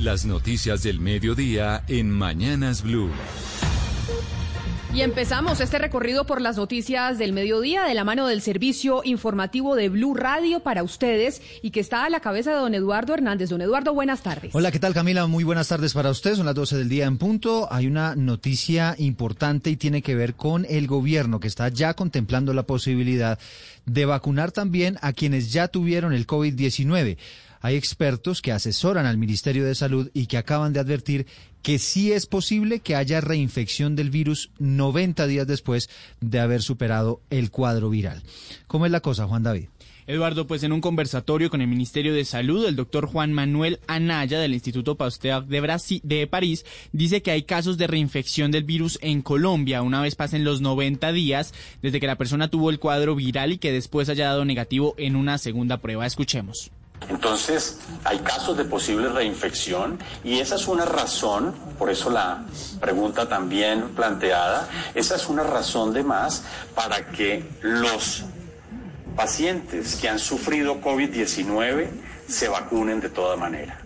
Las noticias del mediodía en Mañanas Blue. Y empezamos este recorrido por las noticias del mediodía de la mano del servicio informativo de Blue Radio para ustedes y que está a la cabeza de don Eduardo Hernández. Don Eduardo, buenas tardes. Hola, ¿qué tal Camila? Muy buenas tardes para ustedes. Son las 12 del día en punto. Hay una noticia importante y tiene que ver con el gobierno que está ya contemplando la posibilidad de vacunar también a quienes ya tuvieron el COVID-19. Hay expertos que asesoran al Ministerio de Salud y que acaban de advertir que sí es posible que haya reinfección del virus 90 días después de haber superado el cuadro viral. ¿Cómo es la cosa, Juan David? Eduardo, pues en un conversatorio con el Ministerio de Salud, el doctor Juan Manuel Anaya del Instituto Pasteur de, de París dice que hay casos de reinfección del virus en Colombia una vez pasen los 90 días desde que la persona tuvo el cuadro viral y que después haya dado negativo en una segunda prueba. Escuchemos. Entonces, hay casos de posible reinfección y esa es una razón, por eso la pregunta también planteada, esa es una razón de más para que los pacientes que han sufrido COVID-19 se vacunen de toda manera.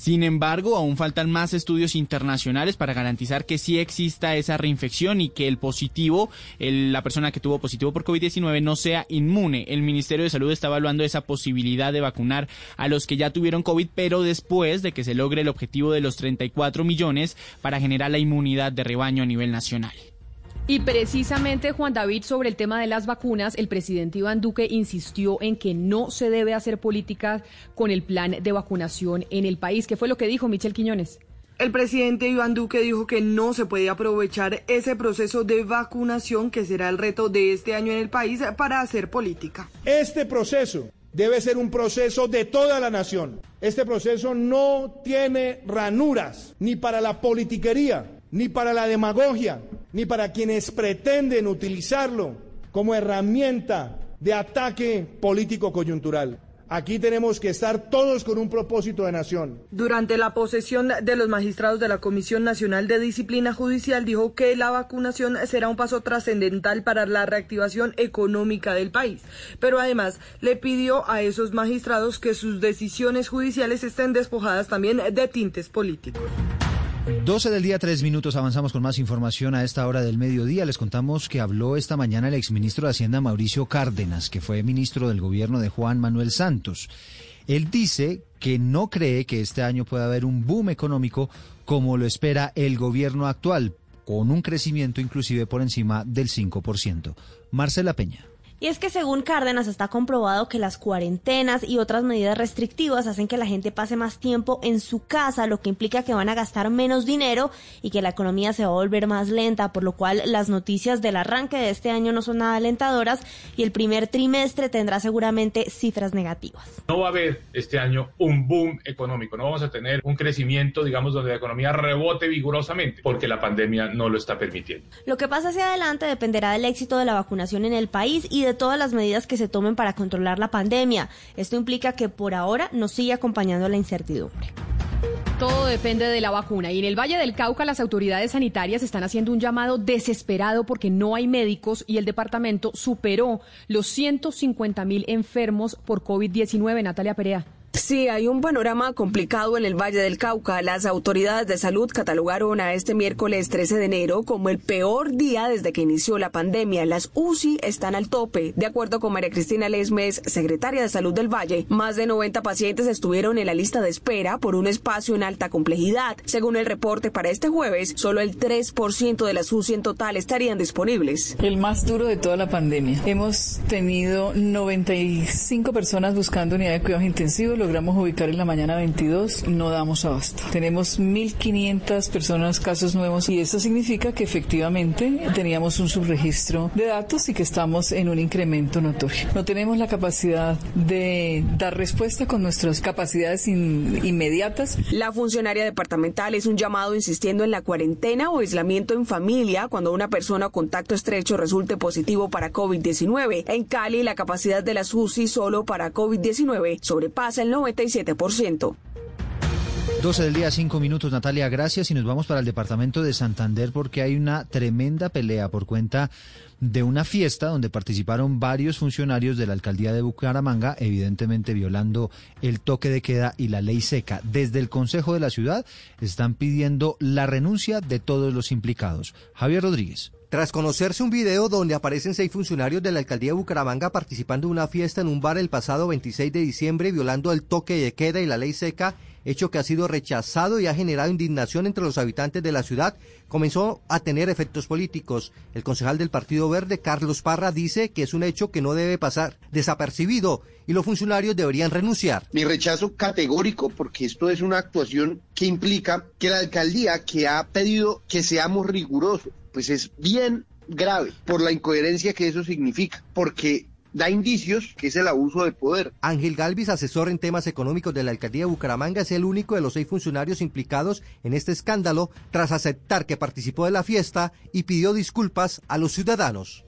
Sin embargo, aún faltan más estudios internacionales para garantizar que sí exista esa reinfección y que el positivo, la persona que tuvo positivo por COVID-19 no sea inmune. El Ministerio de Salud está evaluando esa posibilidad de vacunar a los que ya tuvieron COVID, pero después de que se logre el objetivo de los 34 millones para generar la inmunidad de rebaño a nivel nacional. Y precisamente, Juan David, sobre el tema de las vacunas, el presidente Iván Duque insistió en que no se debe hacer política con el plan de vacunación en el país. ¿Qué fue lo que dijo Michel Quiñones? El presidente Iván Duque dijo que no se puede aprovechar ese proceso de vacunación, que será el reto de este año en el país, para hacer política. Este proceso debe ser un proceso de toda la nación. Este proceso no tiene ranuras ni para la politiquería ni para la demagogia, ni para quienes pretenden utilizarlo como herramienta de ataque político coyuntural. Aquí tenemos que estar todos con un propósito de nación. Durante la posesión de los magistrados de la Comisión Nacional de Disciplina Judicial dijo que la vacunación será un paso trascendental para la reactivación económica del país. Pero además le pidió a esos magistrados que sus decisiones judiciales estén despojadas también de tintes políticos. 12 del día, tres minutos. Avanzamos con más información a esta hora del mediodía. Les contamos que habló esta mañana el exministro de Hacienda Mauricio Cárdenas, que fue ministro del gobierno de Juan Manuel Santos. Él dice que no cree que este año pueda haber un boom económico como lo espera el gobierno actual, con un crecimiento inclusive por encima del 5%. Marcela Peña. Y es que según Cárdenas está comprobado que las cuarentenas y otras medidas restrictivas hacen que la gente pase más tiempo en su casa, lo que implica que van a gastar menos dinero y que la economía se va a volver más lenta, por lo cual las noticias del arranque de este año no son nada alentadoras y el primer trimestre tendrá seguramente cifras negativas. No va a haber este año un boom económico, no vamos a tener un crecimiento, digamos, donde la economía rebote vigorosamente, porque la pandemia no lo está permitiendo. Lo que pasa hacia adelante dependerá del éxito de la vacunación en el país y de todas las medidas que se tomen para controlar la pandemia. Esto implica que por ahora nos sigue acompañando la incertidumbre. Todo depende de la vacuna. Y en el Valle del Cauca las autoridades sanitarias están haciendo un llamado desesperado porque no hay médicos y el departamento superó los 150 mil enfermos por COVID-19. Natalia Perea. Sí, hay un panorama complicado en el Valle del Cauca. Las autoridades de salud catalogaron a este miércoles 13 de enero como el peor día desde que inició la pandemia. Las UCI están al tope. De acuerdo con María Cristina Lesmes, secretaria de Salud del Valle, más de 90 pacientes estuvieron en la lista de espera por un espacio en alta complejidad. Según el reporte para este jueves, solo el 3% de las UCI en total estarían disponibles. El más duro de toda la pandemia. Hemos tenido 95 personas buscando unidad de cuidados intensivos logramos ubicar en la mañana 22, no damos abasto. Tenemos 1.500 personas, casos nuevos, y eso significa que efectivamente teníamos un subregistro de datos y que estamos en un incremento notorio. No tenemos la capacidad de dar respuesta con nuestras capacidades inmediatas. La funcionaria departamental es un llamado insistiendo en la cuarentena o aislamiento en familia cuando una persona o contacto estrecho resulte positivo para COVID-19. En Cali, la capacidad de las UCI solo para COVID-19 sobrepasa el 97%. 12 del día, 5 minutos, Natalia, gracias. Y nos vamos para el departamento de Santander porque hay una tremenda pelea por cuenta de una fiesta donde participaron varios funcionarios de la alcaldía de Bucaramanga, evidentemente violando el toque de queda y la ley seca. Desde el Consejo de la Ciudad están pidiendo la renuncia de todos los implicados. Javier Rodríguez. Tras conocerse un video donde aparecen seis funcionarios de la alcaldía de Bucaramanga participando en una fiesta en un bar el pasado 26 de diciembre violando el toque de queda y la ley seca, hecho que ha sido rechazado y ha generado indignación entre los habitantes de la ciudad, comenzó a tener efectos políticos. El concejal del Partido Verde, Carlos Parra, dice que es un hecho que no debe pasar desapercibido y los funcionarios deberían renunciar. Mi rechazo categórico porque esto es una actuación que implica que la alcaldía que ha pedido que seamos rigurosos, pues es bien grave por la incoherencia que eso significa, porque da indicios que es el abuso de poder. Ángel Galvis, asesor en temas económicos de la alcaldía de Bucaramanga, es el único de los seis funcionarios implicados en este escándalo tras aceptar que participó de la fiesta y pidió disculpas a los ciudadanos.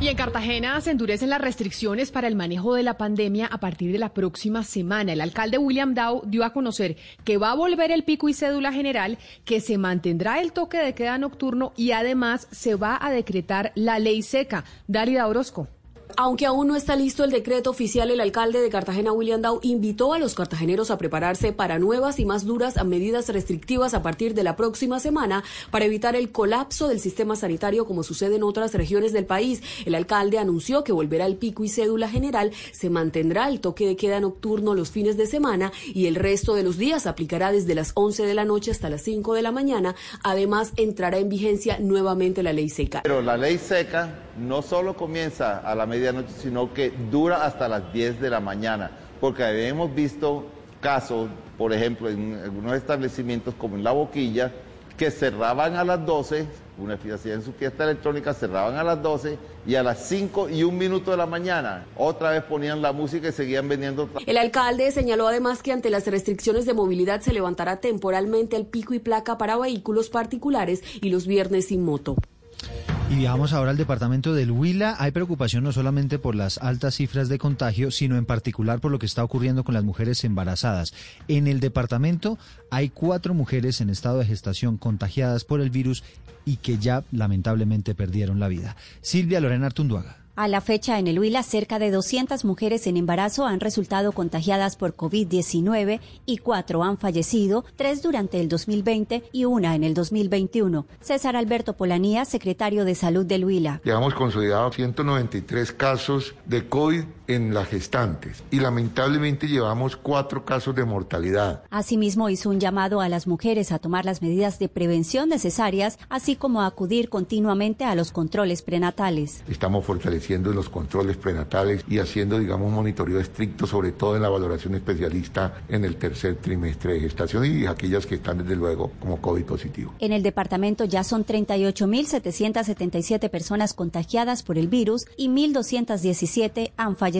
Y en Cartagena se endurecen las restricciones para el manejo de la pandemia a partir de la próxima semana. El alcalde William Dow dio a conocer que va a volver el pico y cédula general, que se mantendrá el toque de queda nocturno y además se va a decretar la ley seca. Dálida Orozco. Aunque aún no está listo el decreto oficial, el alcalde de Cartagena, William Dow, invitó a los cartageneros a prepararse para nuevas y más duras medidas restrictivas a partir de la próxima semana para evitar el colapso del sistema sanitario como sucede en otras regiones del país. El alcalde anunció que volverá el pico y cédula general, se mantendrá el toque de queda nocturno los fines de semana y el resto de los días aplicará desde las 11 de la noche hasta las 5 de la mañana. Además, entrará en vigencia nuevamente la ley seca. Pero la ley seca no solo comienza a la medianoche, sino que dura hasta las 10 de la mañana, porque hemos visto casos, por ejemplo, en algunos establecimientos como en La Boquilla, que cerraban a las 12, una fiesta en su fiesta electrónica, cerraban a las 12 y a las 5 y un minuto de la mañana otra vez ponían la música y seguían vendiendo. El alcalde señaló además que ante las restricciones de movilidad se levantará temporalmente el pico y placa para vehículos particulares y los viernes sin moto. Y viajamos ahora al departamento del Huila. Hay preocupación no solamente por las altas cifras de contagio, sino en particular por lo que está ocurriendo con las mujeres embarazadas. En el departamento hay cuatro mujeres en estado de gestación contagiadas por el virus y que ya lamentablemente perdieron la vida. Silvia Lorena Artunduaga. A la fecha, en el Huila, cerca de 200 mujeres en embarazo han resultado contagiadas por COVID-19 y cuatro han fallecido, tres durante el 2020 y una en el 2021. César Alberto Polanía, secretario de Salud del Huila. Llevamos consolidado 193 casos de COVID en las gestantes y lamentablemente llevamos cuatro casos de mortalidad. Asimismo, hizo un llamado a las mujeres a tomar las medidas de prevención necesarias, así como a acudir continuamente a los controles prenatales. Estamos fortaleciendo los controles prenatales y haciendo, digamos, monitoreo estricto, sobre todo en la valoración especialista en el tercer trimestre de gestación y aquellas que están, desde luego, como COVID positivo. En el departamento ya son 38.777 personas contagiadas por el virus y 1.217 han fallecido.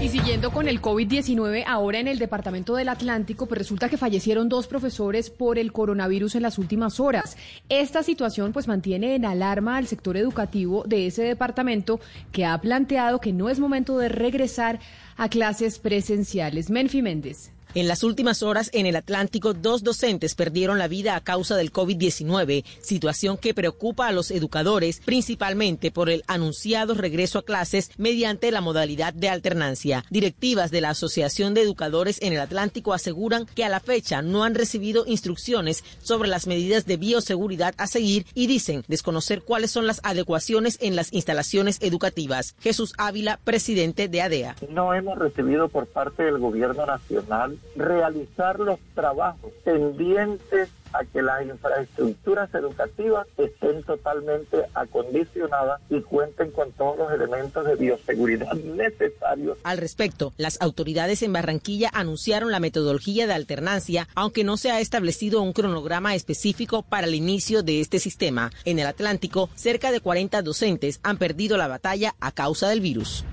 Y siguiendo con el COVID-19, ahora en el Departamento del Atlántico, pues resulta que fallecieron dos profesores por el coronavirus en las últimas horas. Esta situación pues mantiene en alarma al sector educativo de ese departamento que ha planteado que no es momento de regresar a clases presenciales. Menfi Méndez. En las últimas horas en el Atlántico, dos docentes perdieron la vida a causa del COVID-19, situación que preocupa a los educadores, principalmente por el anunciado regreso a clases mediante la modalidad de alternancia. Directivas de la Asociación de Educadores en el Atlántico aseguran que a la fecha no han recibido instrucciones sobre las medidas de bioseguridad a seguir y dicen desconocer cuáles son las adecuaciones en las instalaciones educativas. Jesús Ávila, presidente de ADEA. No hemos recibido por parte del gobierno nacional realizar los trabajos pendientes a que las infraestructuras educativas estén totalmente acondicionadas y cuenten con todos los elementos de bioseguridad necesarios. Al respecto, las autoridades en Barranquilla anunciaron la metodología de alternancia, aunque no se ha establecido un cronograma específico para el inicio de este sistema. En el Atlántico, cerca de 40 docentes han perdido la batalla a causa del virus.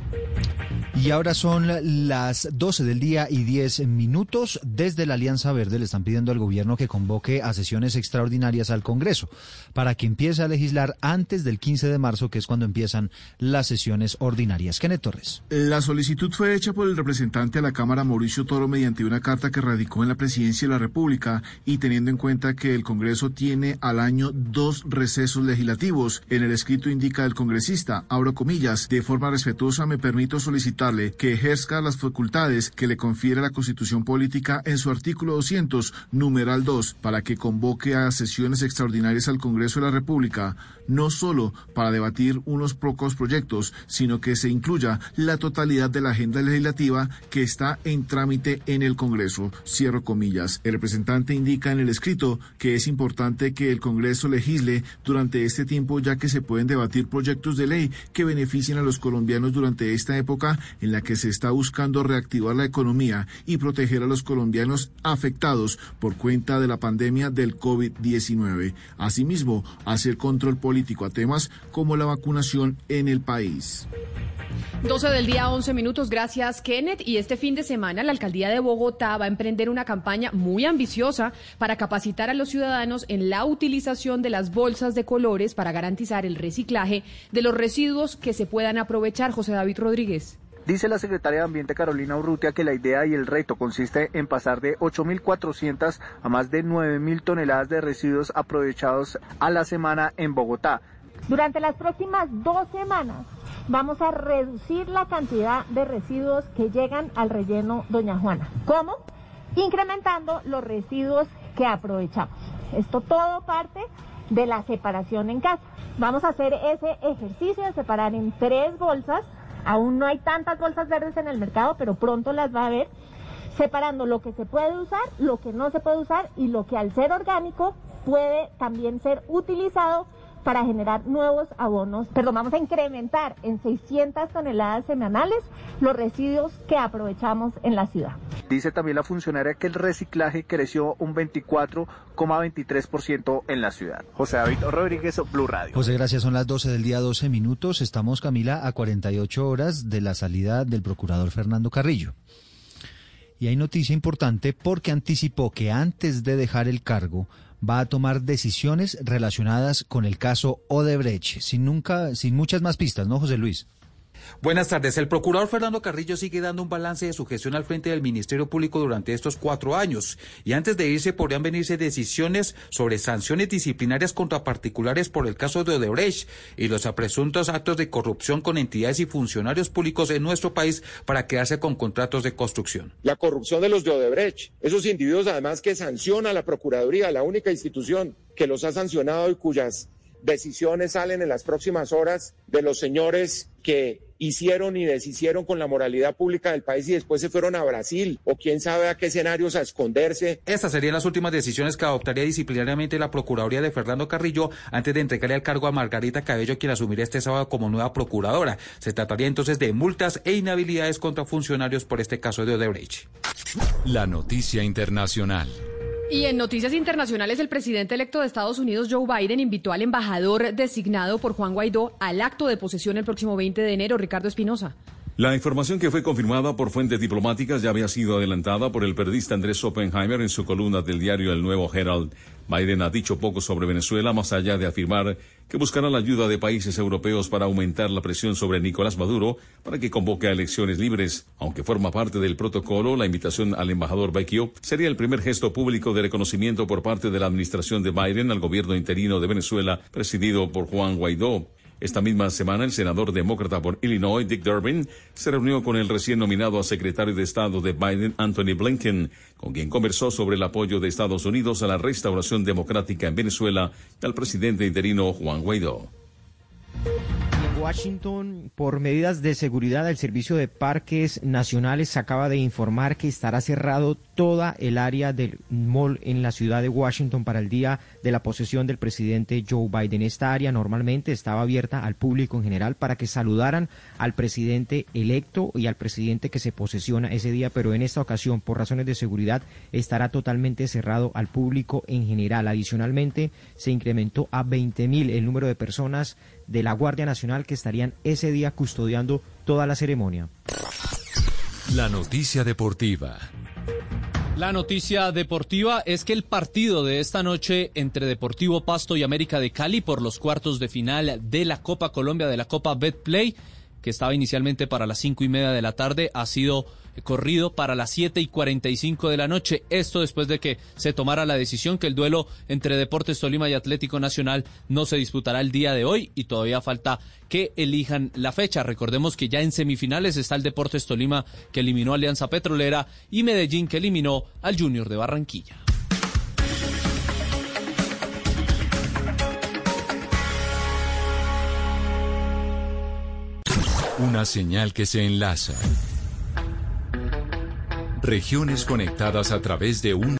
Y ahora son las 12 del día y 10 minutos. Desde la Alianza Verde le están pidiendo al gobierno que convoque a sesiones extraordinarias al Congreso para que empiece a legislar antes del 15 de marzo, que es cuando empiezan las sesiones ordinarias. Kenneth Torres. La solicitud fue hecha por el representante a la Cámara Mauricio Toro mediante una carta que radicó en la Presidencia de la República y teniendo en cuenta que el Congreso tiene al año dos recesos legislativos. En el escrito indica el congresista, abro comillas, de forma respetuosa me permito solicitar que ejerza las facultades que le confiere la Constitución Política en su artículo 200, numeral 2, para que convoque a sesiones extraordinarias al Congreso de la República, no solo para debatir unos pocos proyectos, sino que se incluya la totalidad de la agenda legislativa que está en trámite en el Congreso. Cierro comillas. El representante indica en el escrito que es importante que el Congreso legisle durante este tiempo ya que se pueden debatir proyectos de ley que beneficien a los colombianos durante esta época en la que se está buscando reactivar la economía y proteger a los colombianos afectados por cuenta de la pandemia del COVID-19. Asimismo, hacer control político a temas como la vacunación en el país. 12 del día, 11 minutos. Gracias, Kenneth. Y este fin de semana la alcaldía de Bogotá va a emprender una campaña muy ambiciosa para capacitar a los ciudadanos en la utilización de las bolsas de colores para garantizar el reciclaje de los residuos que se puedan aprovechar. José David Rodríguez. Dice la secretaria de Ambiente Carolina Urrutia que la idea y el reto consiste en pasar de 8.400 a más de 9.000 toneladas de residuos aprovechados a la semana en Bogotá. Durante las próximas dos semanas vamos a reducir la cantidad de residuos que llegan al relleno Doña Juana. ¿Cómo? Incrementando los residuos que aprovechamos. Esto todo parte de la separación en casa. Vamos a hacer ese ejercicio de separar en tres bolsas Aún no hay tantas bolsas verdes en el mercado, pero pronto las va a haber, separando lo que se puede usar, lo que no se puede usar y lo que al ser orgánico puede también ser utilizado para generar nuevos abonos. Perdón, vamos a incrementar en 600 toneladas semanales los residuos que aprovechamos en la ciudad. Dice también la funcionaria que el reciclaje creció un 24,23% en la ciudad. José David Rodríguez, Blue Radio. José, gracias. Son las 12 del día, 12 minutos. Estamos, Camila, a 48 horas de la salida del procurador Fernando Carrillo. Y hay noticia importante porque anticipó que antes de dejar el cargo va a tomar decisiones relacionadas con el caso Odebrecht, sin nunca, sin muchas más pistas, ¿no, José Luis? Buenas tardes. El procurador Fernando Carrillo sigue dando un balance de su gestión al frente del Ministerio Público durante estos cuatro años. Y antes de irse podrían venirse decisiones sobre sanciones disciplinarias contra particulares por el caso de Odebrecht y los presuntos actos de corrupción con entidades y funcionarios públicos en nuestro país para quedarse con contratos de construcción. La corrupción de los de Odebrecht. Esos individuos además que sanciona la Procuraduría, la única institución que los ha sancionado y cuyas decisiones salen en las próximas horas de los señores que hicieron y deshicieron con la moralidad pública del país y después se fueron a Brasil o quién sabe a qué escenarios a esconderse. Estas serían las últimas decisiones que adoptaría disciplinariamente la Procuraduría de Fernando Carrillo antes de entregarle el cargo a Margarita Cabello, quien asumirá este sábado como nueva procuradora. Se trataría entonces de multas e inhabilidades contra funcionarios por este caso de Odebrecht. La noticia internacional. Y en noticias internacionales, el presidente electo de Estados Unidos, Joe Biden, invitó al embajador designado por Juan Guaidó al acto de posesión el próximo 20 de enero, Ricardo Espinosa. La información que fue confirmada por fuentes diplomáticas ya había sido adelantada por el periodista Andrés Oppenheimer en su columna del diario El Nuevo Herald. Biden ha dicho poco sobre Venezuela, más allá de afirmar que buscará la ayuda de países europeos para aumentar la presión sobre Nicolás Maduro para que convoque a elecciones libres. Aunque forma parte del protocolo, la invitación al embajador Vecchio sería el primer gesto público de reconocimiento por parte de la administración de Biden al gobierno interino de Venezuela, presidido por Juan Guaidó. Esta misma semana, el senador demócrata por Illinois, Dick Durbin, se reunió con el recién nominado a secretario de Estado de Biden, Anthony Blinken, con quien conversó sobre el apoyo de Estados Unidos a la restauración democrática en Venezuela y al presidente interino Juan Guaidó. Washington, por medidas de seguridad, el Servicio de Parques Nacionales acaba de informar que estará cerrado toda el área del mall en la ciudad de Washington para el día de la posesión del presidente Joe Biden. Esta área normalmente estaba abierta al público en general para que saludaran al presidente electo y al presidente que se posesiona ese día, pero en esta ocasión, por razones de seguridad, estará totalmente cerrado al público en general. Adicionalmente, se incrementó a 20 mil el número de personas de la Guardia Nacional que estarían ese día custodiando toda la ceremonia. La noticia deportiva. La noticia deportiva es que el partido de esta noche entre Deportivo Pasto y América de Cali por los cuartos de final de la Copa Colombia de la Copa Betplay, que estaba inicialmente para las cinco y media de la tarde, ha sido corrido para las 7 y 45 de la noche. Esto después de que se tomara la decisión que el duelo entre Deportes Tolima y Atlético Nacional no se disputará el día de hoy y todavía falta que elijan la fecha. Recordemos que ya en semifinales está el Deportes Tolima que eliminó a Alianza Petrolera y Medellín que eliminó al Junior de Barranquilla. Una señal que se enlaza. Regiones conectadas a través de un